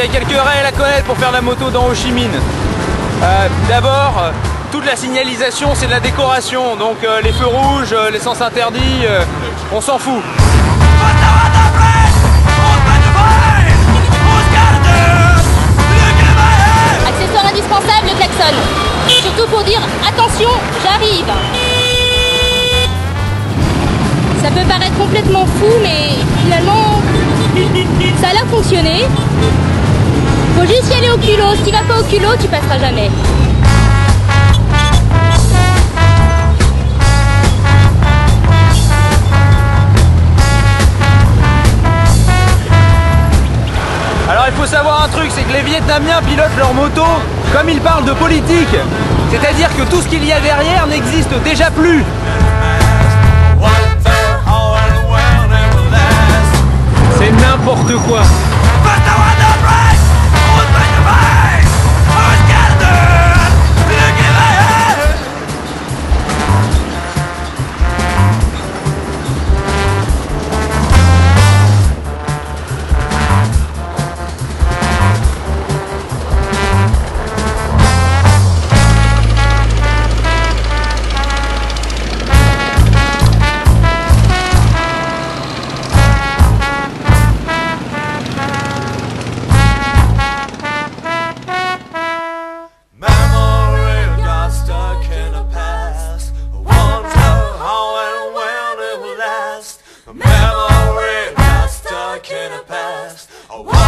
Y a quelques règles à connaître pour faire la moto dans Ho Chi Minh. Euh, D'abord, toute la signalisation c'est de la décoration, donc euh, les feux rouges, euh, les sens interdits, euh, on s'en fout. Accessoire indispensable, le klaxon. Surtout pour dire attention, j'arrive. Ça peut paraître complètement fou, mais finalement, ça a l'air de fonctionner. Faut juste y aller au culot. Si tu vas pas au culot, tu passeras jamais. Alors il faut savoir un truc, c'est que les Vietnamiens pilotent leur moto comme ils parlent de politique. C'est-à-dire que tout ce qu'il y a derrière n'existe déjà plus. C'est n'importe quoi. best. Oh,